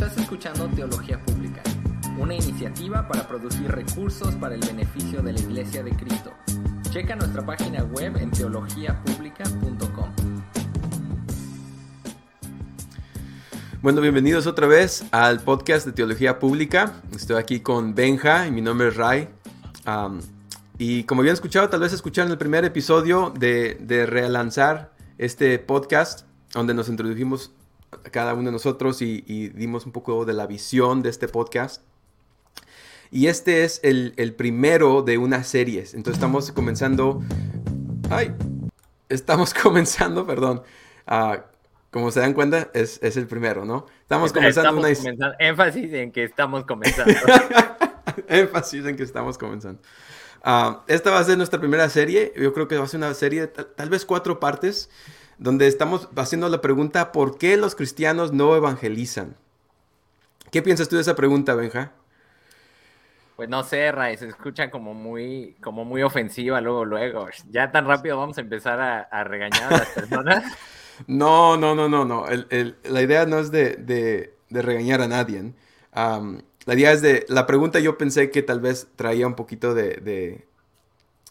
Estás escuchando Teología Pública, una iniciativa para producir recursos para el beneficio de la Iglesia de Cristo. Checa nuestra página web en teologiapublica.com. Bueno, bienvenidos otra vez al podcast de Teología Pública. Estoy aquí con Benja y mi nombre es Ray. Um, y como habían escuchado, tal vez escucharon el primer episodio de, de relanzar este podcast, donde nos introdujimos cada uno de nosotros y, y, dimos un poco de la visión de este podcast. Y este es el, el primero de una serie. Entonces estamos comenzando... ¡Ay! Estamos comenzando, perdón. Uh, como se dan cuenta, es, es, el primero, ¿no? Estamos comenzando estamos una... Comenzando. Énfasis en que estamos comenzando. Énfasis en que estamos comenzando. Uh, esta va a ser nuestra primera serie. Yo creo que va a ser una serie de tal vez cuatro partes, donde estamos haciendo la pregunta, ¿por qué los cristianos no evangelizan? ¿Qué piensas tú de esa pregunta, Benja? Pues no sé, Ray, se escucha como muy, como muy ofensiva luego, luego. Ya tan rápido vamos a empezar a, a regañar a las personas. no, no, no, no, no. El, el, la idea no es de, de, de regañar a nadie. Um, la idea es de, la pregunta yo pensé que tal vez traía un poquito de, de,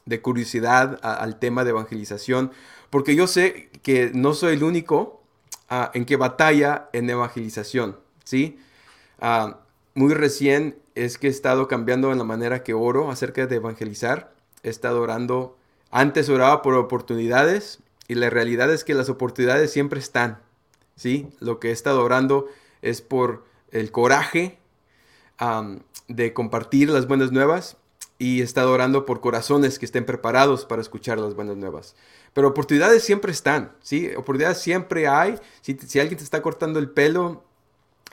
de curiosidad al tema de evangelización, porque yo sé que no soy el único uh, en que batalla en evangelización, ¿sí? Uh, muy recién es que he estado cambiando en la manera que oro acerca de evangelizar. He estado orando, antes oraba por oportunidades y la realidad es que las oportunidades siempre están, ¿sí? Lo que he estado orando es por el coraje de compartir las buenas nuevas y estado orando por corazones que estén preparados para escuchar las buenas nuevas. Pero oportunidades siempre están, ¿sí? Oportunidades siempre hay. Si, alguien te está cortando el pelo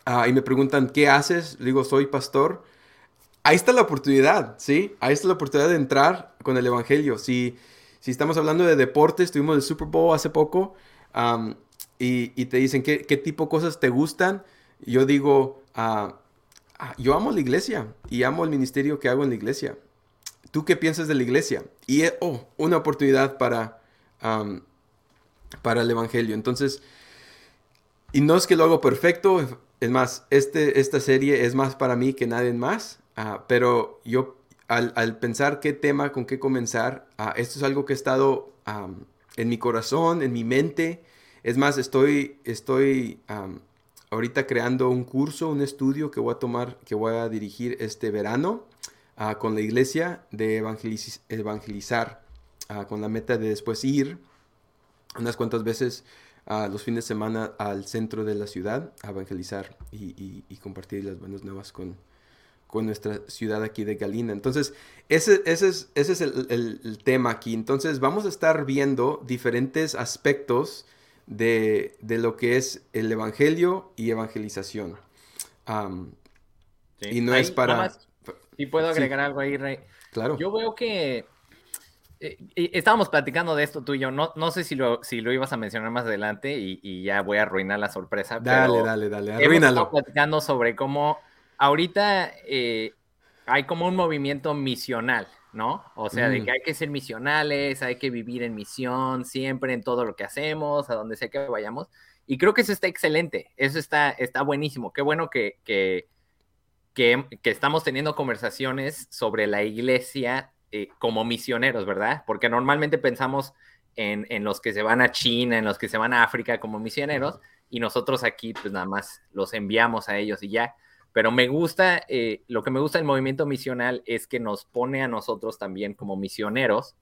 uh, y me preguntan, ¿qué haces? Le digo, soy pastor. Ahí está la oportunidad, ¿sí? Ahí está la oportunidad de entrar con el Evangelio. Si, si estamos hablando de deportes, tuvimos el Super Bowl hace poco y, te dicen, ¿qué, ¿qué, tipo de cosas te gustan? Yo digo, uh, yo amo la iglesia y amo el ministerio que hago en la iglesia. ¿Tú qué piensas de la iglesia? Y, oh, una oportunidad para, um, para el Evangelio. Entonces, y no es que lo hago perfecto, es más, este, esta serie es más para mí que nadie más, uh, pero yo al, pensar qué tema, con qué comenzar, uh, esto es algo que ha estado en mi corazón, en mi mente. Es más, estoy, estoy ahorita creando un curso, un estudio que voy a tomar, que voy a dirigir este verano uh, con la iglesia de evangeliz evangelizar, uh, con la meta de después ir unas cuantas veces uh, los fines de semana al centro de la ciudad a evangelizar y, y, y compartir las buenas nuevas con, con nuestra ciudad aquí de Galina. Entonces, ese, ese es, ese es el, el, el, tema aquí. Entonces, vamos a estar viendo diferentes aspectos de, de, lo que es el Evangelio y evangelización. Um, sí. Y no ahí, es para... Y puedo agregar sí. algo ahí, Rey. Claro. Yo veo que eh, estábamos platicando de esto tú y yo. No, no sé si lo, si lo ibas a mencionar más adelante y, y ya voy a arruinar la sorpresa. Dale, pero dale, dale. Arruínalo. Estamos platicando sobre cómo ahorita eh, hay como un movimiento misional. ¿no? O sea, mm. de que hay que ser misionales, hay que vivir en misión siempre en todo lo que hacemos, a donde sea que vayamos. Y creo que eso está excelente, eso está, está buenísimo. Qué bueno que, que, que, que estamos teniendo conversaciones sobre la iglesia eh, como misioneros, ¿verdad? Porque normalmente pensamos en, en, los que se van a China, en los que se van a África como misioneros, y nosotros aquí pues nada más los enviamos a ellos y ya pero me gusta, eh, lo que me gusta del movimiento misional es que nos pone a nosotros también como misioneros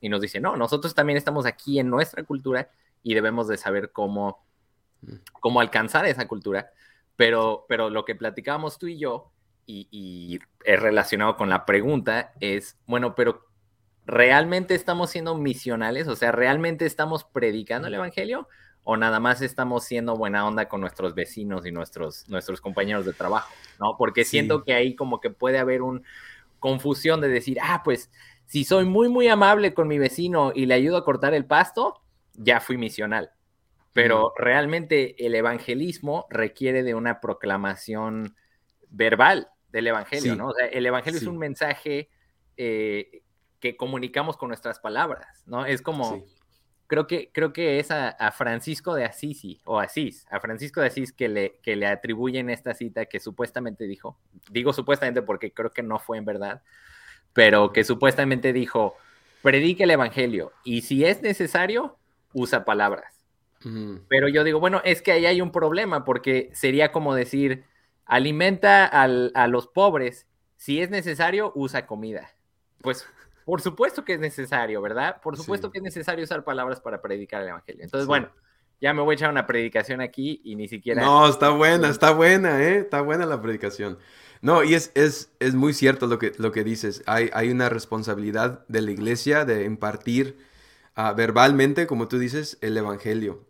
y nos dice, no, nosotros también estamos aquí en nuestra cultura y debemos de saber cómo, mm. cómo alcanzar esa cultura, pero, pero lo que platicábamos tú y yo, y, y es relacionado con la pregunta, es, bueno, pero ¿realmente estamos siendo misionales? O sea, ¿realmente estamos predicando el Evangelio? o nada más estamos siendo buena onda con nuestros vecinos y nuestros, nuestros compañeros de trabajo, ¿no? Porque sí. siento que ahí como que puede haber una confusión de decir, ah, pues si soy muy, muy amable con mi vecino y le ayudo a cortar el pasto, ya fui misional. Pero realmente el evangelismo requiere de una proclamación verbal del evangelio, sí. ¿no? O sea, el evangelio sí. es un mensaje eh, que comunicamos con nuestras palabras, ¿no? Es como creo que, creo que es a, Francisco de Asís, o Asís, a Francisco de Asís que le, que le atribuyen esta cita que supuestamente dijo, digo supuestamente porque creo que no fue en verdad, pero que supuestamente dijo, predique el Evangelio y si es necesario, usa palabras. Pero yo digo, bueno, es que ahí hay un problema porque sería como decir, alimenta a los pobres, si es necesario, usa comida. Pues por supuesto que es necesario, ¿verdad? Por supuesto que es necesario usar palabras para predicar el Evangelio. Entonces, bueno, ya me voy a echar una predicación aquí y ni siquiera... No, está buena, está buena, ¿eh? Está buena la predicación. No, y es, es, es muy cierto lo que, lo que dices. Hay, hay una responsabilidad de la iglesia de impartir ah, verbalmente, como tú dices, el Evangelio.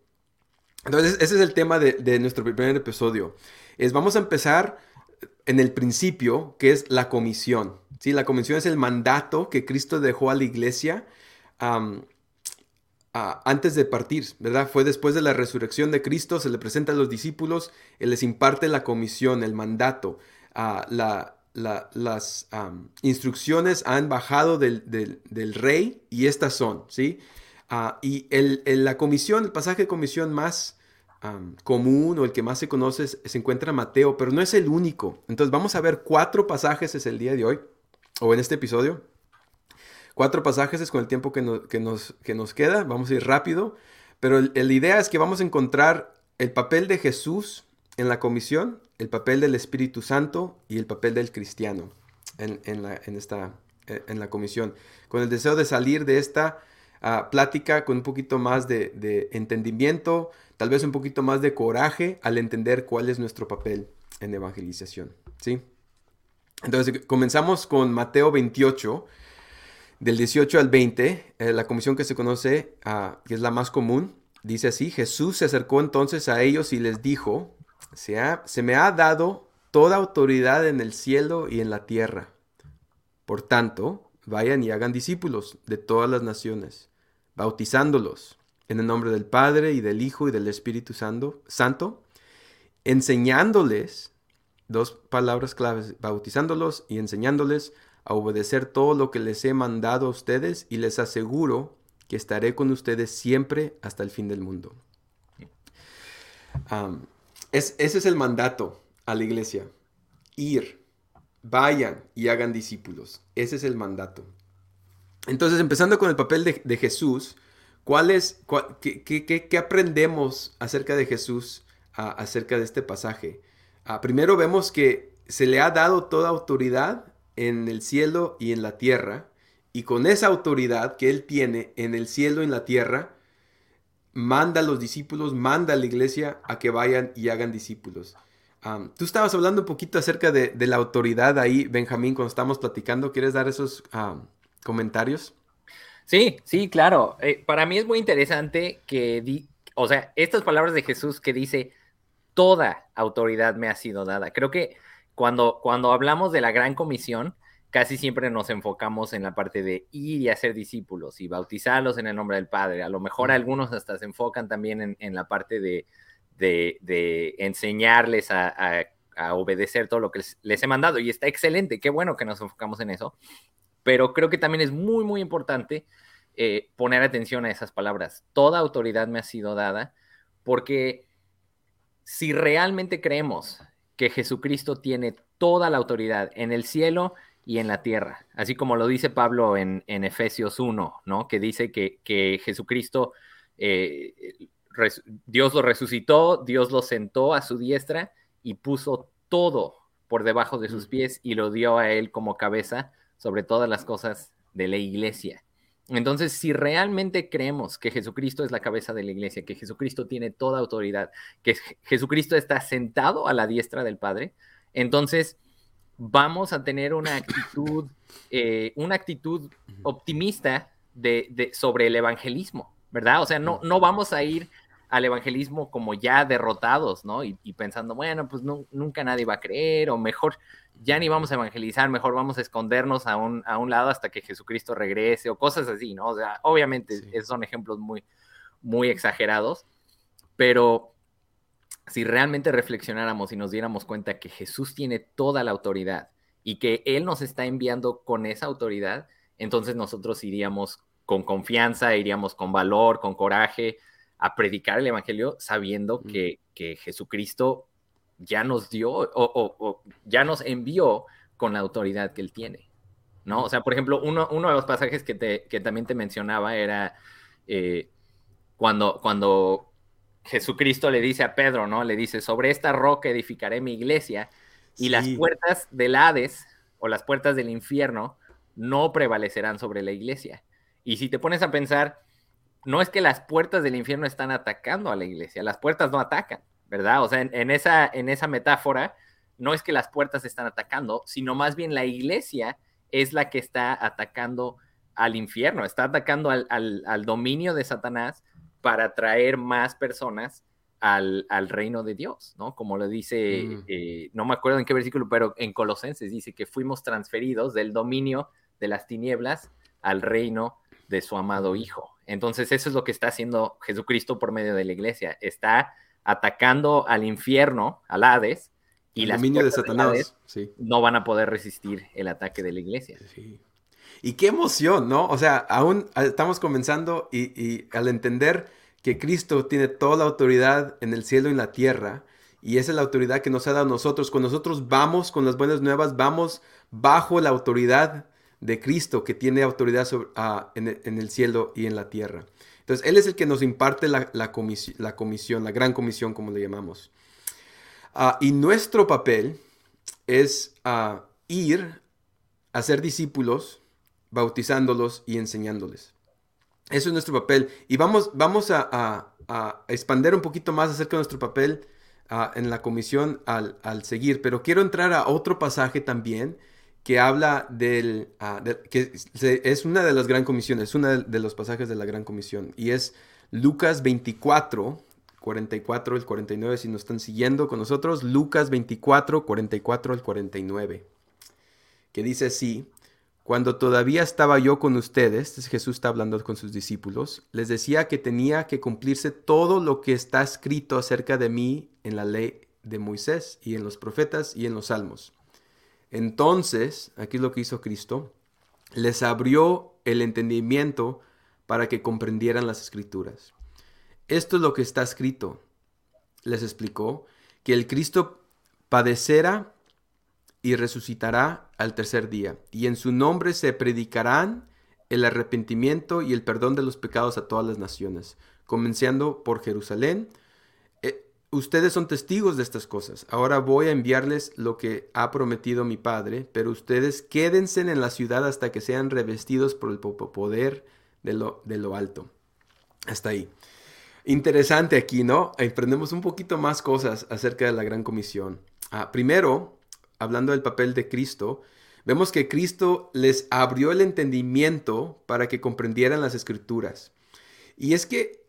Entonces, ese es el tema de, de nuestro primer episodio. Es, vamos a empezar en el principio, que es la comisión. ¿sí? La comisión es el mandato que Cristo dejó a la iglesia antes de partir, ¿verdad? Fue después de la resurrección de Cristo, se le presenta a los discípulos, Él les imparte la comisión, el mandato. las instrucciones han bajado del, rey y estas son, ¿sí? Ah, y la comisión, el pasaje de comisión más común o el que más se conoce se encuentra Mateo, pero no es el único. Entonces vamos a ver cuatro pasajes es el día de hoy, o en este episodio. Cuatro pasajes es con el tiempo que, nos, que nos queda, vamos a ir rápido, pero la idea es que vamos a encontrar el papel de Jesús en la comisión, el papel del Espíritu Santo y el papel del cristiano en, en esta, en la comisión, con el deseo de salir de esta ah, plática con un poquito más de, entendimiento, tal vez un poquito más de coraje al entender cuál es nuestro papel en evangelización, ¿sí? Entonces, comenzamos con Mateo 28, del 18 al 20, eh, la comisión que se conoce, ah, que es la más común, dice así, Jesús se acercó entonces a ellos y les dijo, se, se me ha dado toda autoridad en el cielo y en la tierra. Por tanto, vayan y hagan discípulos de todas las naciones, bautizándolos en el nombre del Padre y del Hijo y del Espíritu Santo, Santo enseñándoles, dos palabras claves, bautizándolos y enseñándoles a obedecer todo lo que les he mandado a ustedes y les aseguro que estaré con ustedes siempre hasta el fin del mundo. ese es el mandato a la iglesia. Ir, vayan y hagan discípulos. Ese es el mandato. Entonces, empezando con el papel de Jesús, ¿Cuál es, qué, aprendemos acerca de Jesús, acerca de este pasaje? Ah, primero vemos que se le ha dado toda autoridad en el cielo y en la tierra, y con esa autoridad que él tiene en el cielo y en la tierra, manda a los discípulos, manda a la iglesia a que vayan y hagan discípulos. Tú estabas hablando un poquito acerca de, la autoridad ahí, Benjamín, cuando estamos platicando. ¿Quieres dar esos comentarios? Sí, sí, claro. Eh, para mí es muy interesante que, di, o sea, estas palabras de Jesús que dice, toda autoridad me ha sido dada. Creo que cuando, cuando hablamos de la gran comisión, casi siempre nos enfocamos en la parte de ir y hacer discípulos y bautizarlos en el nombre del Padre. A lo mejor algunos hasta se enfocan también en, la parte de, de, enseñarles a, obedecer todo lo que les, les, he mandado. Y está excelente, qué bueno que nos enfocamos en eso pero creo que también es muy, muy importante eh, poner atención a esas palabras. Toda autoridad me ha sido dada, porque si realmente creemos que Jesucristo tiene toda la autoridad en el cielo y en la tierra, así como lo dice Pablo en, Efesios 1, ¿no? Que dice que, Jesucristo, eh, Dios lo resucitó, Dios lo sentó a su diestra y puso todo por debajo de sus pies y lo dio a él como cabeza sobre todas las cosas de la iglesia. Entonces, si realmente creemos que Jesucristo es la cabeza de la iglesia, que Jesucristo tiene toda autoridad, que Jesucristo está sentado a la diestra del Padre, entonces vamos a tener una actitud, eh, una actitud optimista de, sobre el evangelismo, ¿verdad? O sea, no, no vamos a ir al evangelismo como ya derrotados, ¿no? Y, pensando, bueno, pues nunca nadie va a creer, o mejor, ya ni vamos a evangelizar, mejor vamos a escondernos a un, a un lado hasta que Jesucristo regrese, o cosas así, ¿no? O sea, obviamente esos son ejemplos muy, muy exagerados, pero si realmente reflexionáramos y nos diéramos cuenta que Jesús tiene toda la autoridad y que Él nos está enviando con esa autoridad, entonces nosotros iríamos con confianza, iríamos con valor, con coraje a predicar el Evangelio sabiendo que, Jesucristo ya nos dio o, ya nos envió con la autoridad que él tiene. ¿no? O sea, por ejemplo, uno, uno de los pasajes que, te, que también te mencionaba era eh, cuando, cuando Jesucristo le dice a Pedro, ¿no? Le dice, sobre esta roca edificaré mi iglesia y las puertas del Hades o las puertas del infierno no prevalecerán sobre la iglesia. Y si te pones a pensar, no es que las puertas del infierno están atacando a la iglesia, las puertas no atacan, ¿verdad? O sea, en, esa, en esa metáfora, no es que las puertas están atacando, sino más bien la iglesia es la que está atacando al infierno, está atacando al, al dominio de Satanás para traer más personas al, reino de Dios, ¿no? Como lo dice, mm. eh, no me acuerdo en qué versículo, pero en Colosenses dice que fuimos transferidos del dominio de las tinieblas al reino de su amado Hijo. Entonces eso es lo que está haciendo Jesucristo por medio de la iglesia. Está atacando al infierno, al Hades, y el dominio de Satanás no van a poder resistir el ataque de la iglesia. Y qué emoción, ¿no? O sea, aún estamos comenzando y al entender que Cristo tiene toda la autoridad en el cielo y en la tierra, y esa es la autoridad que nos ha dado a nosotros. Cuando nosotros vamos con las buenas nuevas, vamos bajo la autoridad de Cristo, que tiene autoridad ah, en, el, cielo y en la tierra. Entonces, Él es el que nos imparte la, comisión, la gran comisión, como le llamamos. Ah, y nuestro papel es ah, ir a ser discípulos, bautizándolos y enseñándoles. Eso es nuestro papel. Y vamos, vamos a, a, expander un poquito más acerca de nuestro papel en la comisión al, seguir. Pero quiero entrar a otro pasaje también que habla del... Ah, que es una de las gran comisiones, es uno de los pasajes de la gran comisión. Y es Lucas 24, 44 al 49, si nos están siguiendo con nosotros. Lucas 24, 44 al 49. Que dice así. Cuando todavía estaba yo con ustedes, Jesús está hablando con sus discípulos, les decía que tenía que cumplirse todo lo que está escrito acerca de mí en la ley de Moisés y en los profetas y en los salmos. Entonces, aquí es lo que hizo Cristo, les abrió el entendimiento para que comprendieran las escrituras. Esto es lo que está escrito. Les explicó que el Cristo padecerá y resucitará al tercer día, y en su nombre se predicarán el arrepentimiento y el perdón de los pecados a todas las naciones, comenzando por Jerusalén. Ustedes son testigos de estas cosas. Ahora voy a enviarles lo que ha prometido mi Padre, pero ustedes quédense en la ciudad hasta que sean revestidos por el poder de lo, alto. Hasta ahí. Interesante aquí, ¿no? Aprendemos un poquito más cosas acerca de la gran comisión. Ah, primero, hablando del papel de Cristo, vemos que Cristo les abrió el entendimiento para que comprendieran las escrituras. Y es que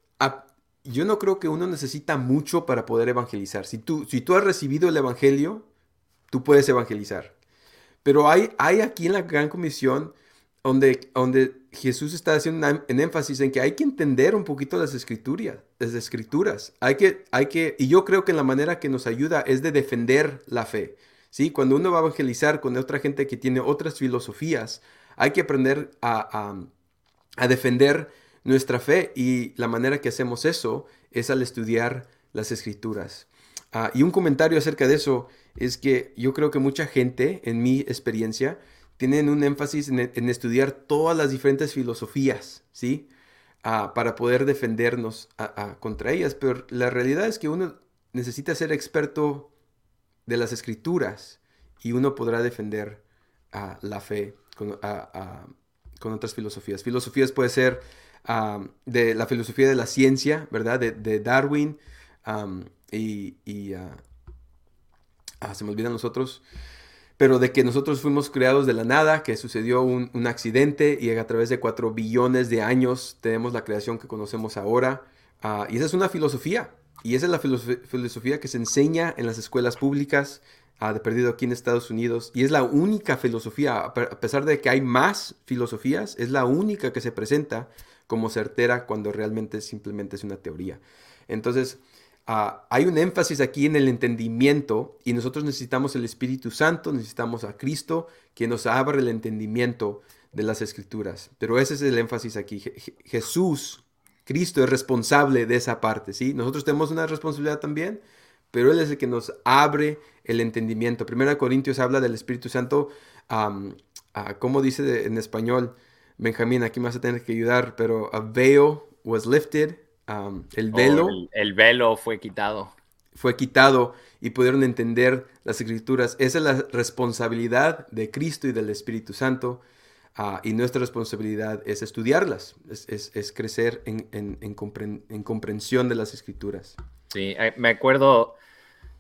yo no creo que uno necesita mucho para poder evangelizar. Si tú, si tú has recibido el Evangelio, tú puedes evangelizar. Pero hay, hay aquí en la Gran Comisión donde, donde Jesús está haciendo un énfasis en que hay que entender un poquito las escrituras, las escrituras. Hay que, hay que, y yo creo que la manera que nos ayuda es de defender la fe. ¿sí? Cuando uno va a evangelizar con otra gente que tiene otras filosofías, hay que aprender a, defender nuestra fe y la manera que hacemos eso es al estudiar las escrituras. Ah, y un comentario acerca de eso es que yo creo que mucha gente, en mi experiencia, tienen un énfasis en, estudiar todas las diferentes filosofías, ¿sí? Ah, para poder defendernos contra ellas, pero la realidad es que uno necesita ser experto de las escrituras y uno podrá defender la fe con, otras filosofías. Filosofías puede ser de la filosofía de la ciencia, ¿verdad? De, Darwin y, ah, ah, se me olvidan nosotros, pero de que nosotros fuimos creados de la nada, que sucedió un, accidente y a través de cuatro billones de años tenemos la creación que conocemos ahora. Ah, y esa es una filosofía, y esa es la filosofía que se enseña en las escuelas públicas uh, de perdido aquí en Estados Unidos. Y es la única filosofía, a pesar de que hay más filosofías, es la única que se presenta como certera cuando realmente simplemente es una teoría. Entonces, ah, hay un énfasis aquí en el entendimiento y nosotros necesitamos el Espíritu Santo, necesitamos a Cristo que nos abra el entendimiento de las escrituras. Pero ese es el énfasis aquí. Jesús, Cristo es responsable de esa parte, ¿sí? Nosotros tenemos una responsabilidad también, pero Él es el que nos abre el entendimiento. Primera Corintios habla del Espíritu Santo, um, ¿cómo dice en español? Benjamín, aquí me vas a tener que ayudar, pero a veil was lifted, el velo. el, el, velo fue quitado. Fue quitado y pudieron entender las escrituras. Esa es la responsabilidad de Cristo y del Espíritu Santo. Ah, y nuestra responsabilidad es estudiarlas, es, crecer en, comprensión de las escrituras. Sí, eh, me acuerdo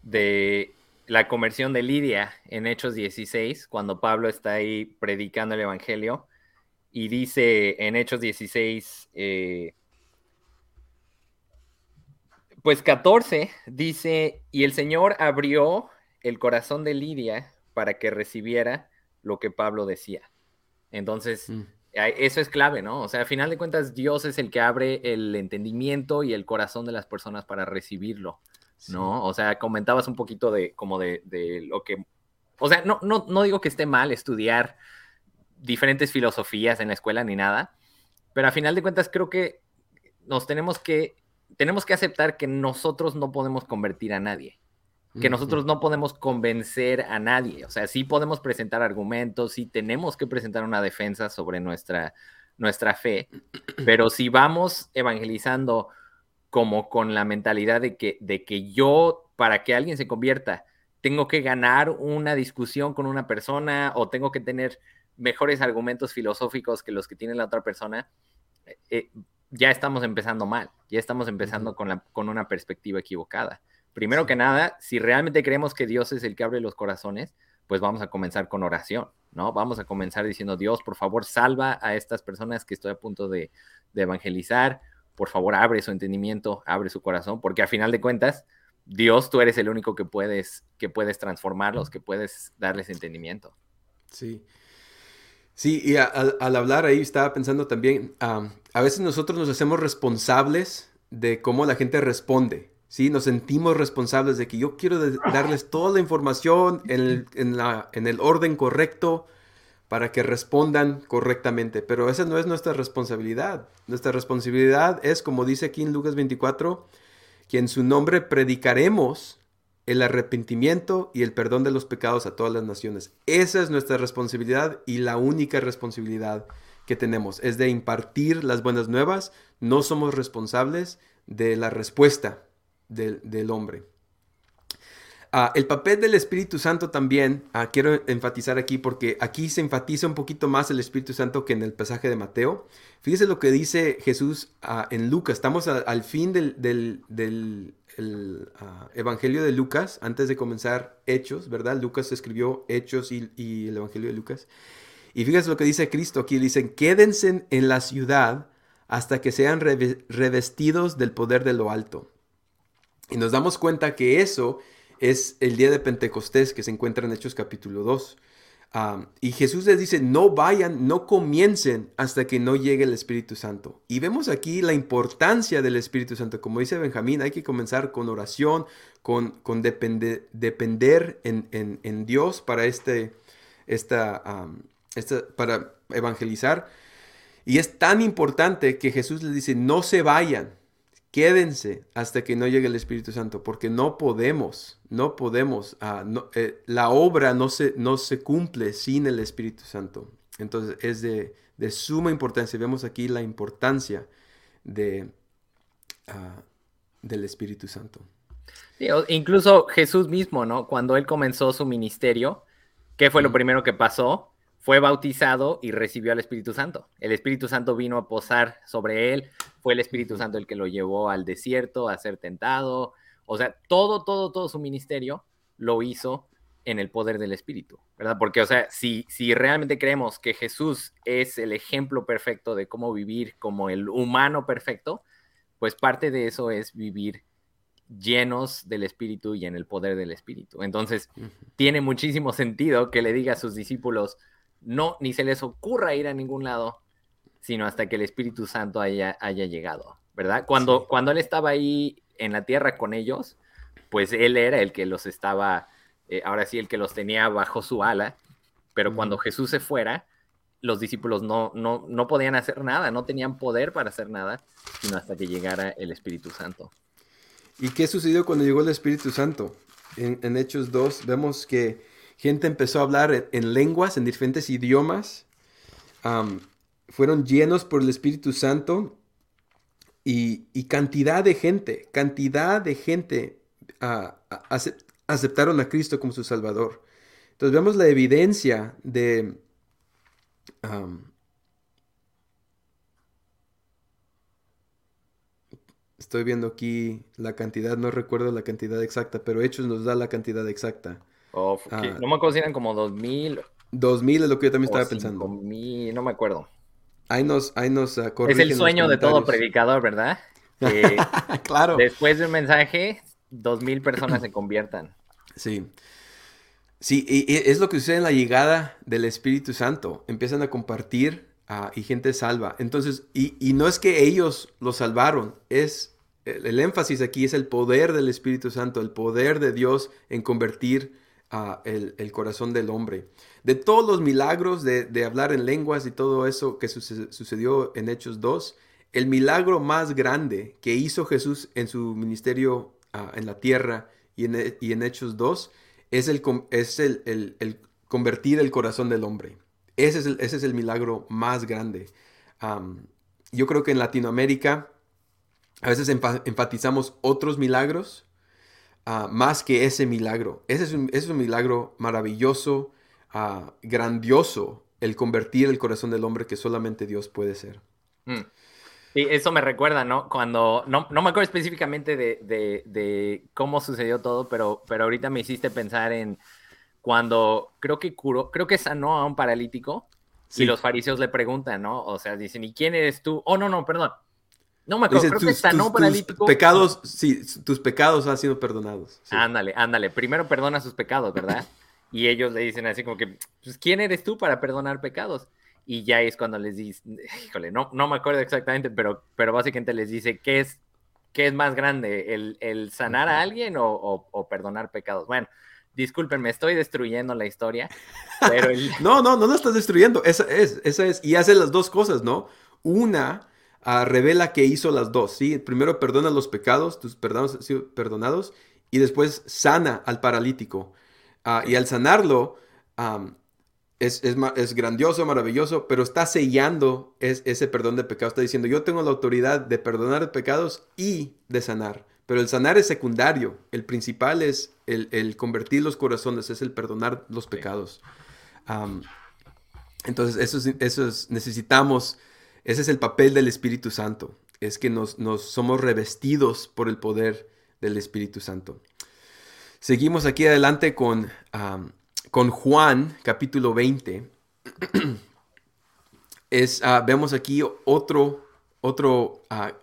de la conversión de Lidia en Hechos 16, cuando Pablo está ahí predicando el Evangelio, y dice en Hechos 16, eh, pues 14, dice, y el Señor abrió el corazón de Lidia para que recibiera lo que Pablo decía. Entonces, mm. eso es clave, ¿no? O sea, a final de cuentas, Dios es el que abre el entendimiento y el corazón de las personas para recibirlo, ¿no? O sea, comentabas un poquito de como de, lo que... O sea, no, no, no digo que esté mal estudiar diferentes filosofías en la escuela ni nada, pero a final de cuentas creo que nos tenemos que, tenemos que aceptar que nosotros no podemos convertir a nadie que nosotros no podemos convencer a nadie. O sea, sí podemos presentar argumentos, sí tenemos que presentar una defensa sobre nuestra, nuestra fe, pero si vamos evangelizando como con la mentalidad de que, de que yo, para que alguien se convierta, tengo que ganar una discusión con una persona o tengo que tener mejores argumentos filosóficos que los que tiene la otra persona, eh, ya estamos empezando mal, ya estamos empezando con, la, con una perspectiva equivocada. Primero que nada, si realmente creemos que Dios es el que abre los corazones, pues vamos a comenzar con oración, ¿no? Vamos a comenzar diciendo, Dios, por favor, salva a estas personas que estoy a punto de, evangelizar, por favor, abre su entendimiento, abre su corazón, porque a final de cuentas, Dios, tú eres el único que puedes, que puedes transformarlos, que puedes darles entendimiento. Sí. Sí, y al, hablar ahí estaba pensando también, a veces nosotros nos hacemos responsables de cómo la gente responde. ¿sí? Nos sentimos responsables de que yo quiero darles toda la información en el, orden correcto para que respondan correctamente. Pero esa no es nuestra responsabilidad. Nuestra responsabilidad es, como dice aquí en Lucas 24, que en su nombre predicaremos el arrepentimiento y el perdón de los pecados a todas las naciones. Esa es nuestra responsabilidad y la única responsabilidad que tenemos es de impartir las buenas nuevas. No somos responsables de la respuesta del, hombre. Ah, el papel del Espíritu Santo también, ah, quiero enfatizar aquí porque aquí se enfatiza un poquito más el Espíritu Santo que en el pasaje de Mateo. Fíjese lo que dice Jesús ah, en Lucas. Estamos al fin del, Evangelio de Lucas, antes de comenzar Hechos, ¿verdad? Lucas escribió Hechos y, el Evangelio de Lucas. Y fíjese lo que dice Cristo aquí. Dicen, quédense en la ciudad hasta que sean revestidos del poder de lo alto. Y nos damos cuenta que eso es el día de Pentecostés que se encuentra en Hechos capítulo 2. Y Jesús les dice, no vayan, no comiencen hasta que no llegue el Espíritu Santo. Y vemos aquí la importancia del Espíritu Santo. Como dice Benjamín, hay que comenzar con oración, con, con depender en, Dios para, este, esta, para evangelizar. Y es tan importante que Jesús les dice, no se vayan, quédense hasta que no llegue el Espíritu Santo, porque no podemos, no podemos, ah, eh, la obra no se, no se cumple sin el Espíritu Santo. Entonces es de, suma importancia, vemos aquí la importancia de, ah, del Espíritu Santo. incluso Jesús mismo, ¿no? Cuando él comenzó su ministerio, ¿qué fue lo primero que pasó? Fue bautizado y recibió al Espíritu Santo. El Espíritu Santo vino a posar sobre él, fue el Espíritu Santo el que lo llevó al desierto a ser tentado. O sea, todo, todo, todo su ministerio lo hizo en el poder del Espíritu, ¿verdad? Porque, o sea, si, si realmente creemos que Jesús es el ejemplo perfecto de cómo vivir como el humano perfecto, pues parte de eso es vivir llenos del Espíritu y en el poder del Espíritu. Entonces, tiene muchísimo sentido que le diga a sus discípulos, no, ni se les ocurra ir a ningún lado, sino hasta que el Espíritu Santo haya, haya llegado, ¿verdad? Cuando, cuando él estaba ahí en la tierra con ellos, pues él era el que los estaba, eh, ahora sí, el que los tenía bajo su ala, pero cuando Jesús se fuera, los discípulos no, no, no podían hacer nada, no tenían poder para hacer nada, sino hasta que llegara el Espíritu Santo. ¿Y qué sucedió cuando llegó el Espíritu Santo? En, Hechos 2 vemos que gente empezó a hablar en, lenguas, en diferentes idiomas, fueron llenos por el Espíritu Santo y, cantidad de gente, cantidad de gente ah, aceptaron a Cristo como su Salvador. Entonces vemos la evidencia de... estoy viendo aquí la cantidad, no recuerdo la cantidad exacta, pero Hechos nos da la cantidad exacta. Oh, ah. no me acuerdo si eran como 2000. 2000 es lo que yo también estaba pensando. no me acuerdo. Ahí nos, ahí nos uh, Es el sueño de todo predicador, ¿verdad? claro. Después de un mensaje, dos mil personas se conviertan. Sí. Sí, y, es lo que sucede en la llegada del Espíritu Santo. Empiezan a compartir uh, y gente salva. Entonces, y, y, no es que ellos lo salvaron, es el, énfasis aquí es el poder del Espíritu Santo, el poder de Dios en convertir el, el corazón del hombre de todos los milagros de, hablar en lenguas y todo eso que sucedió en Hechos 2, el milagro más grande que hizo Jesús en su ministerio ah, en la tierra y en, Hechos 2 es, el, es el, convertir el corazón del hombre. Ese es el, ese es el milagro más grande. yo creo que en Latinoamérica a veces enfatizamos otros milagros ah, más que ese milagro. Ese es un, ese es un milagro maravilloso, grandioso el convertir el corazón del hombre que solamente Dios puede ser. Mm. Sí, eso me recuerda, ¿no? Cuando, no, no me acuerdo específicamente de, cómo sucedió todo, pero, pero ahorita me hiciste pensar en cuando creo que curó, creo que sanó a un paralítico y los fariseos le preguntan, ¿no? O sea, dicen, ¿y quién eres tú? Oh, no, no, perdón. No me acuerdo, creo que sanó un paralítico. pecados, sí, tus pecados han sido perdonados. Ándale, ándale. Primero perdona sus pecados, ¿verdad? Y ellos le dicen así como que, pues, ¿quién eres tú para perdonar pecados? Y ya es cuando les dice, híjole, no, no me acuerdo exactamente, pero, pero básicamente les dice, ¿qué es, qué es más grande? ¿El, sanar a alguien o, perdonar pecados? Bueno, disculpen, me estoy destruyendo la historia, pero... no, no, no la estás destruyendo, esa es, esa es, y hace las dos cosas, ¿no? Una, revela que hizo las dos, ¿sí? Primero perdona los pecados, tus perdonados sido perdonados, y después sana al paralítico. Ah, y al sanarlo, es, es, grandioso, maravilloso, pero está sellando ese perdón de pecados. Está diciendo, yo tengo la autoridad de perdonar pecados y de sanar. Pero el sanar es secundario. El principal es el, convertir los corazones, es el perdonar los pecados. entonces, eso, eso necesitamos, ese es el papel del Espíritu Santo. Es que nos, nos somos revestidos por el poder del Espíritu Santo. Seguimos aquí adelante con, con Juan, capítulo 20. es, ah, vemos aquí otro, otro ah,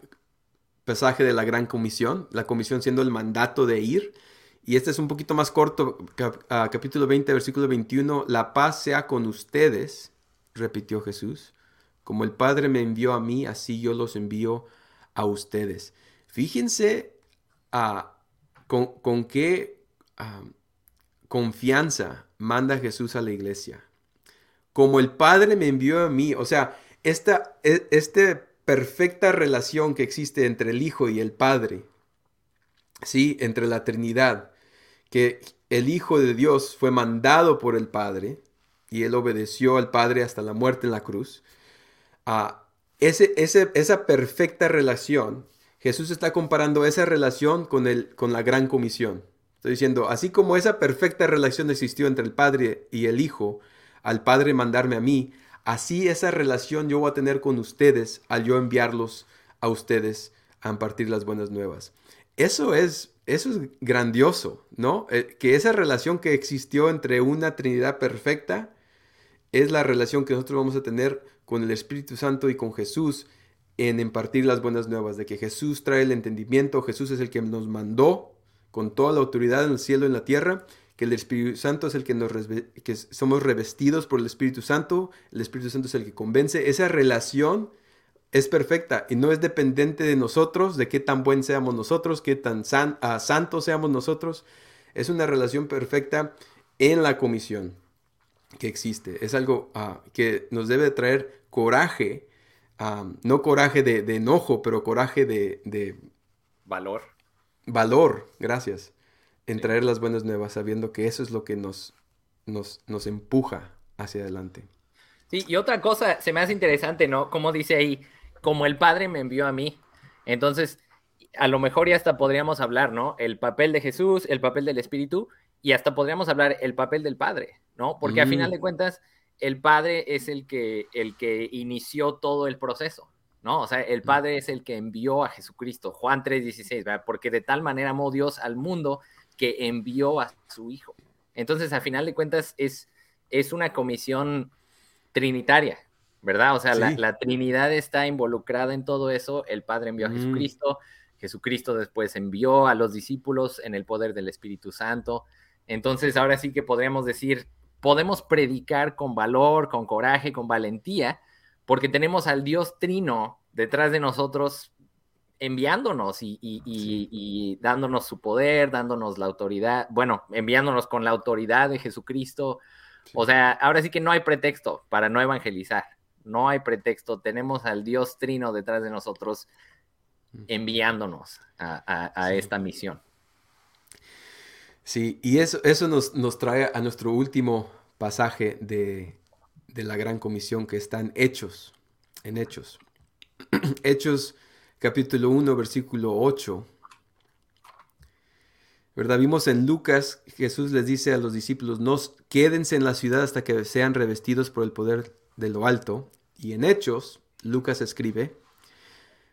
pasaje de la Gran Comisión, la comisión siendo el mandato de ir. Y este es un poquito más corto, ah, capítulo 20, versículo 21. La paz sea con ustedes, repitió Jesús. Como el Padre me envió a mí, así yo los envío a ustedes. Fíjense con, con, qué confianza manda Jesús a la iglesia. Como el Padre me envió a mí, o sea, esta, e, esta perfecta relación que existe entre el Hijo y el Padre, ¿sí? Entre la Trinidad, que el Hijo de Dios fue mandado por el Padre y él obedeció al Padre hasta la muerte en la cruz. Esa perfecta relación, Jesús está comparando esa relación con, el, con la gran comisión. Estoy diciendo, así como esa perfecta relación existió entre el Padre y el Hijo, al Padre mandarme a mí, así esa relación yo voy a tener con ustedes al yo enviarlos a ustedes a impartir las buenas nuevas. Eso es, eso es grandioso, ¿no? Eh, que esa relación que existió entre una Trinidad perfecta es la relación que nosotros vamos a tener con el Espíritu Santo y con Jesús en impartir las buenas nuevas, de que Jesús trae el entendimiento, Jesús es el que nos mandó con toda la autoridad en el cielo y en la tierra, que el Espíritu Santo es el que nos que somos revestidos por el Espíritu Santo, el Espíritu Santo es el que convence. Esa relación es perfecta y no es dependiente de nosotros, de qué tan buen seamos nosotros, qué tan san, uh, santos seamos nosotros. Es una relación perfecta en la comisión. Que existe. Es algo ah, que nos debe traer coraje, no coraje de, enojo, pero coraje de, valor. Valor, gracias. En traer las buenas nuevas, sabiendo que eso es lo que nos, nos, nos empuja hacia adelante. Sí, y otra cosa, se me hace interesante, ¿no? Como dice ahí, como el Padre me envió a mí. Entonces, a lo mejor ya hasta podríamos hablar, ¿no? El papel de Jesús, el papel del Espíritu, y hasta podríamos hablar el papel del Padre, ¿no? Porque a final mm. de cuentas, el Padre es el que, el que inició todo el proceso, ¿no? O sea, el mm. Padre es el que envió a Jesucristo, Juan 3:16, ¿verdad? Porque de tal manera amó Dios al mundo que envió a su Hijo. Entonces, a final de cuentas, es, es una comisión trinitaria, ¿verdad? O sea, la, Trinidad está involucrada en todo eso. El Padre envió a mm. Jesucristo, Jesucristo después envió a los discípulos en el poder del Espíritu Santo. Entonces, ahora sí que podríamos decir, podemos predicar con valor, con coraje, con valentía, porque tenemos al Dios Trino detrás de nosotros enviándonos y, dándonos su poder, dándonos la autoridad, bueno, enviándonos con la autoridad de Jesucristo. O sea, ahora sí que no hay pretexto para no evangelizar, no hay pretexto, tenemos al Dios Trino detrás de nosotros enviándonos a, esta misión. Sí, y eso, eso nos, trae a nuestro último pasaje de, de la gran comisión que están Hechos, en Hechos. Hechos capítulo 1, versículo 8. ¿Verdad? Vimos en Lucas, Jesús les dice a los discípulos, no quédense en la ciudad hasta que sean revestidos por el poder de lo alto. Y en Hechos, Lucas escribe,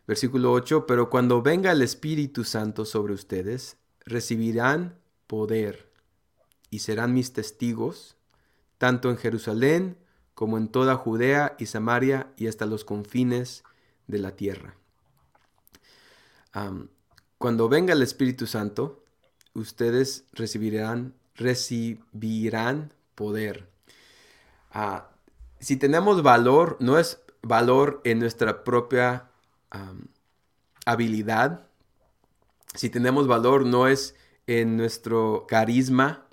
versículo 8, pero cuando venga el Espíritu Santo sobre ustedes, recibirán poder y serán mis testigos, tanto en Jerusalén como en toda Judea y Samaria y hasta los confines de la tierra cuando venga el Espíritu Santo, ustedes recibirán, recibirán poder. Ah, si tenemos valor, no es valor en nuestra propia habilidad. Si tenemos valor, no es en nuestro carisma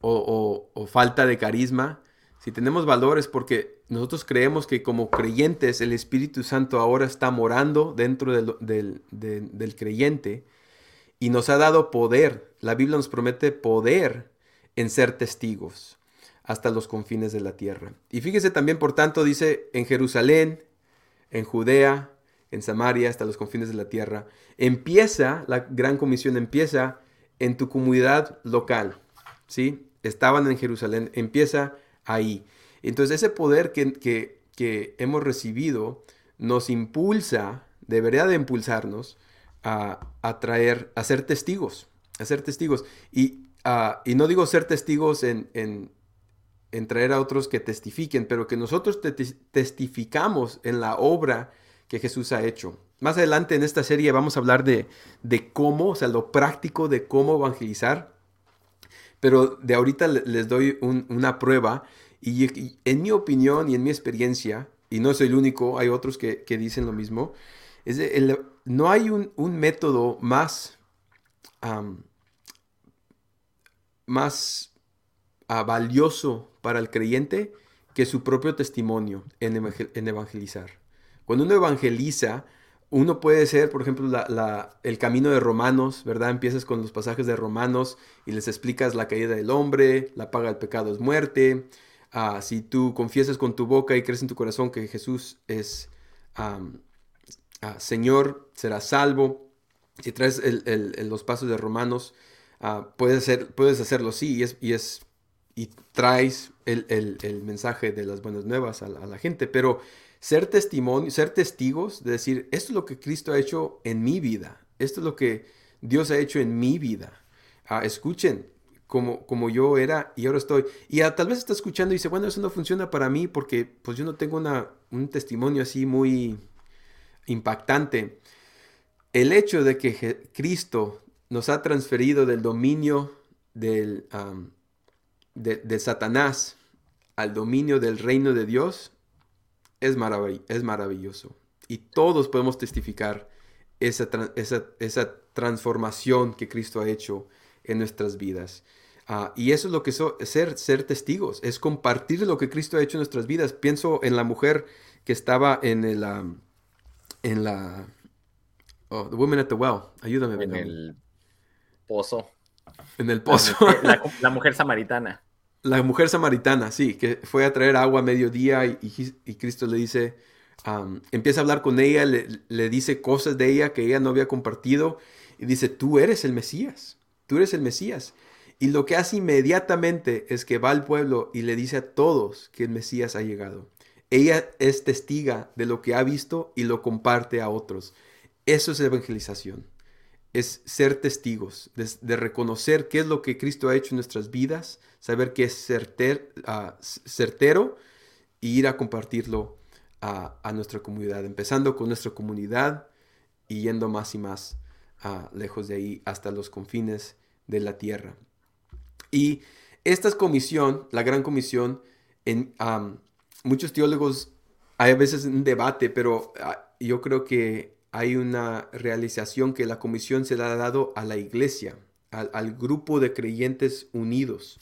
o falta de carisma. Si tenemos valor es porque nosotros creemos que como creyentes el Espíritu Santo ahora está morando dentro del, creyente y nos ha dado poder. La Biblia nos promete poder en ser testigos hasta los confines de la tierra. Y fíjese también, por tanto, dice en Jerusalén, en Judea, en Samaria, hasta los confines de la tierra. Empieza, la gran comisión empieza en tu comunidad local. ¿sí? Estaban en Jerusalén, empieza ahí. Entonces ese poder que, hemos recibido nos impulsa, debería de impulsarnos a, traer, a ser testigos, a ser testigos. Y, y no digo ser testigos en, en, traer a otros que testifiquen, pero que nosotros testificamos en la obra que Jesús ha hecho. Más adelante en esta serie vamos a hablar de, de cómo, o sea, lo práctico de cómo evangelizar. Pero de ahorita les doy una prueba y, en mi opinión y en mi experiencia, y no soy el único, hay otros que, dicen lo mismo, es no hay un, método más, más ah, valioso para el creyente que su propio testimonio en, evangelizar. Cuando uno evangeliza, uno puede ser, por ejemplo, el camino de Romanos, ¿verdad? Empiezas con los pasajes de Romanos y les explicas la caída del hombre, la paga del pecado es muerte, Ah, si tú confiesas con tu boca y crees en tu corazón que Jesús es ah, Señor, serás salvo. Si traes los pasos de Romanos, ah, puedes, hacer, puedes hacerlo sí y, es, y, es, y traes el, mensaje de las buenas nuevas a la, gente. Pero ser testimonio, ser testigos de decir, esto es lo que Cristo ha hecho en mi vida, esto es lo que Dios ha hecho en mi vida. escuchen, como, yo era y ahora estoy. Y tal vez está escuchando y dice, bueno, eso no funciona para mí porque pues yo no tengo una, un testimonio así muy impactante. El hecho de que Cristo nos ha transferido del dominio del, de, Satanás al dominio del reino de Dios es, es maravilloso. Y todos podemos testificar esa, esa, esa transformación que Cristo ha hecho en nuestras vidas. Ah, y eso es lo que es ser, ser testigos, es compartir lo que Cristo ha hecho en nuestras vidas. Pienso en la mujer que estaba en el, en la, oh, the woman at the well, ayúdame. En el pozo. En el pozo. La, mujer samaritana. La mujer samaritana, sí, que fue a traer agua a mediodía y, Cristo le dice, empieza a hablar con ella, le, le dice cosas de ella que ella no había compartido y dice, tú eres el Mesías, tú eres el Mesías. Y lo que hace inmediatamente es que va al pueblo y le dice a todos que el Mesías ha llegado. Ella es testiga de lo que ha visto y lo comparte a otros. Eso es evangelización. Es ser testigos, de, reconocer qué es lo que Cristo ha hecho en nuestras vidas, saber que es ah, certero y ir a compartirlo a, nuestra comunidad, empezando con nuestra comunidad y yendo más y más ah, lejos de ahí hasta los confines de la tierra. Y esta comisión, la gran comisión, en muchos teólogos hay a veces un debate, pero ah, yo creo que hay una realización que la comisión se la ha dado a la iglesia, al, grupo de creyentes unidos.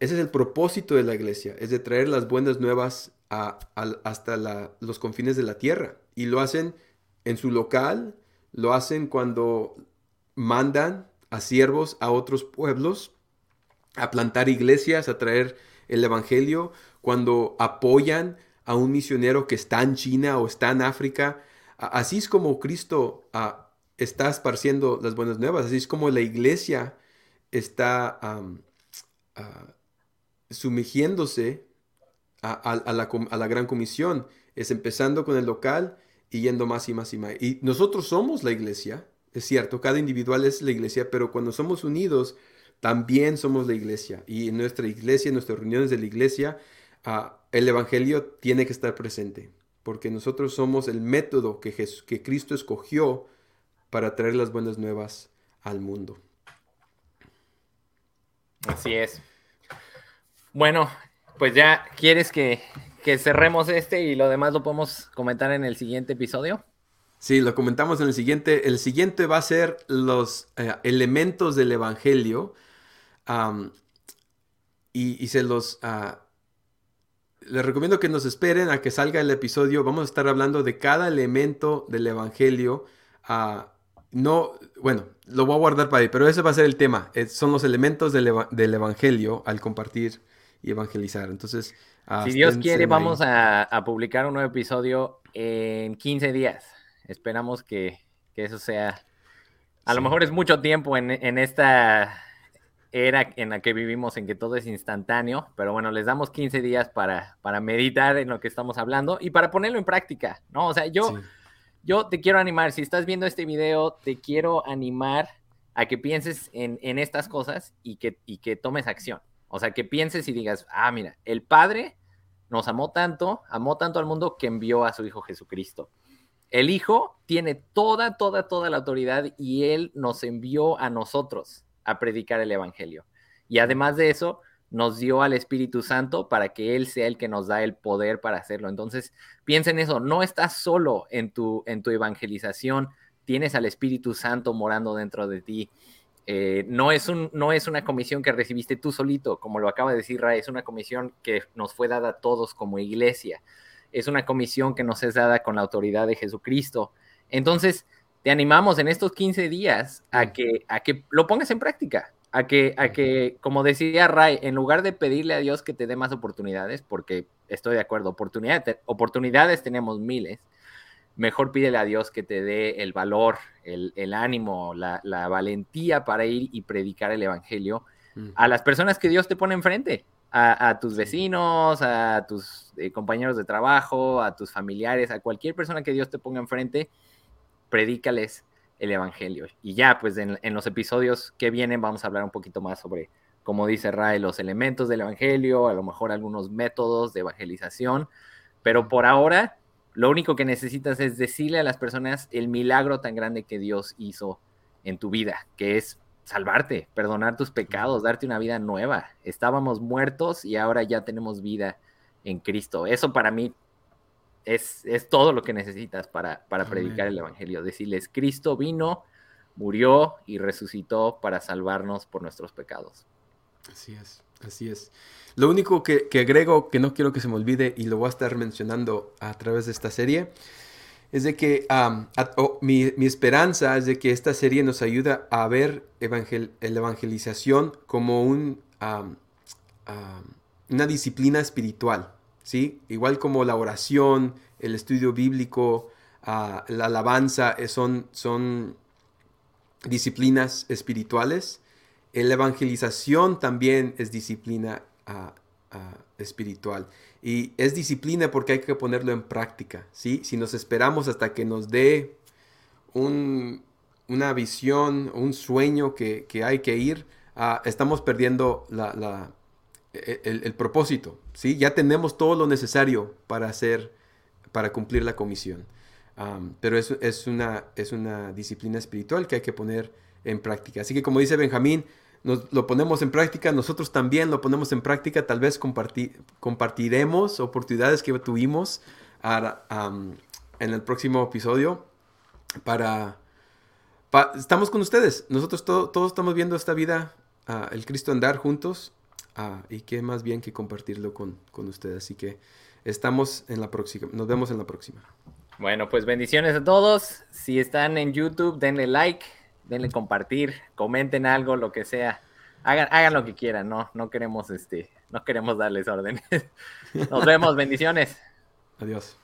Ese es el propósito de la iglesia, es de traer las buenas nuevas hasta los confines de la tierra. Y lo hacen en su local, lo hacen cuando mandan a siervos a otros pueblos a plantar iglesias, a traer el Evangelio, cuando apoyan a un misionero que está en China o está en África. Así es como Cristo ah, está esparciendo las buenas nuevas, así es como la iglesia está ah, sumigiéndose a, la, gran comisión. Es empezando con el local y yendo más y más y más. Y nosotros somos la iglesia, es cierto, cada individual es la iglesia, pero cuando somos unidos, también somos la iglesia. Y en nuestra iglesia, en nuestras reuniones de la iglesia, ah, el Evangelio tiene que estar presente. Porque nosotros somos el método que Cristo escogió para traer las buenas nuevas al mundo. Así es. Bueno, pues ya quieres que, cerremos este y lo demás lo podemos comentar en el siguiente episodio. Sí, lo comentamos en el siguiente. El siguiente va a ser los eh, elementos del Evangelio y, se los... Uh, les recomiendo que nos esperen a que salga el episodio. Vamos a estar hablando de cada elemento del Evangelio. Ah, no, bueno, lo voy a guardar para ahí, pero ese va a ser el tema. son los elementos del, Evangelio al compartir y evangelizar. Entonces, si Dios quiere, vamos a, publicar un nuevo episodio en 15 días. Esperamos que, eso sea. A lo mejor es mucho tiempo en, en esta era en la que vivimos en que todo es instantáneo, pero bueno, les damos 15 días para, para meditar en lo que estamos hablando y para ponerlo en práctica, ¿no? O sea, yo, yo te quiero animar, si estás viendo este video, te quiero animar a que pienses en, estas cosas y que, y que tomes acción. O sea, que pienses y digas, ah, mira, el Padre nos amó tanto, amó tanto al mundo que envió a su Hijo Jesucristo. El Hijo tiene toda, toda, toda la autoridad y Él nos envió a nosotros a predicar el Evangelio. Y además de eso, nos dio al Espíritu Santo para que Él sea el que nos da el poder para hacerlo. Entonces, piensa en eso, no estás solo en tu, en tu evangelización, tienes al Espíritu Santo morando dentro de ti. Eh, no, es un, no es una comisión que recibiste tú solito, como lo acaba de decir Ray, es una comisión que nos fue dada a todos como iglesia. Es una comisión que nos es dada con la autoridad de Jesucristo. Entonces, te animamos en estos 15 días a que, a que lo pongas en práctica, a que, a que, como decía Ray, en lugar de pedirle a Dios que te dé más oportunidades, porque estoy de acuerdo, oportunidades, oportunidades tenemos miles, mejor pídele a Dios que te dé el valor, el, ánimo, la, valentía para ir y predicar el Evangelio a las personas que Dios te pone enfrente, a, tus vecinos, a tus eh, compañeros de trabajo, a tus familiares, a cualquier persona que Dios te ponga enfrente predícales el Evangelio. Y ya, pues en, los episodios que vienen vamos a hablar un poquito más sobre, como dice Ray, los elementos del Evangelio, a lo mejor algunos métodos de evangelización, pero por ahora lo único que necesitas es decirle a las personas el milagro tan grande que Dios hizo en tu vida, que es salvarte, perdonar tus pecados, darte una vida nueva. Estábamos muertos y ahora ya tenemos vida en Cristo. Eso para mí es, todo lo que necesitas para, para predicar el Evangelio. Decirles, Cristo vino, murió y resucitó para salvarnos por nuestros pecados. Así es, así es. Lo único que, agrego, que no quiero que se me olvide y lo voy a estar mencionando a través de esta serie, es de que mi, esperanza es de que esta serie nos ayuda a ver evangel, la evangelización como un, una disciplina espiritual, ¿sí? Igual como la oración, el estudio bíblico, la alabanza, eh, son, son disciplinas espirituales. La evangelización también es disciplina espiritual. Y es disciplina porque hay que ponerlo en práctica. ¿sí? Si nos esperamos hasta que nos dé una visión, un sueño que, hay que ir, ah, estamos perdiendo la, e, el, propósito. ¿sí? Ya tenemos todo lo necesario para hacer, para cumplir la comisión. pero es, es, una, es una disciplina espiritual que hay que poner en práctica. Así que como dice Benjamín, nos, lo ponemos en práctica, nosotros también lo ponemos en práctica, tal vez compartiremos oportunidades que tuvimos en el próximo episodio para, estamos con ustedes, nosotros todos estamos viendo esta vida, ah, el Cristo andar juntos ah, y qué más bien que compartirlo con, con ustedes, así que estamos en la próxima, nos vemos en la próxima. Bueno, pues bendiciones a todos. Si están en YouTube, denle like, denle compartir, comenten algo, lo que sea. Hagan, hagan lo que quieran, no, no queremos este, no queremos darles órdenes. Nos vemos, bendiciones. Adiós.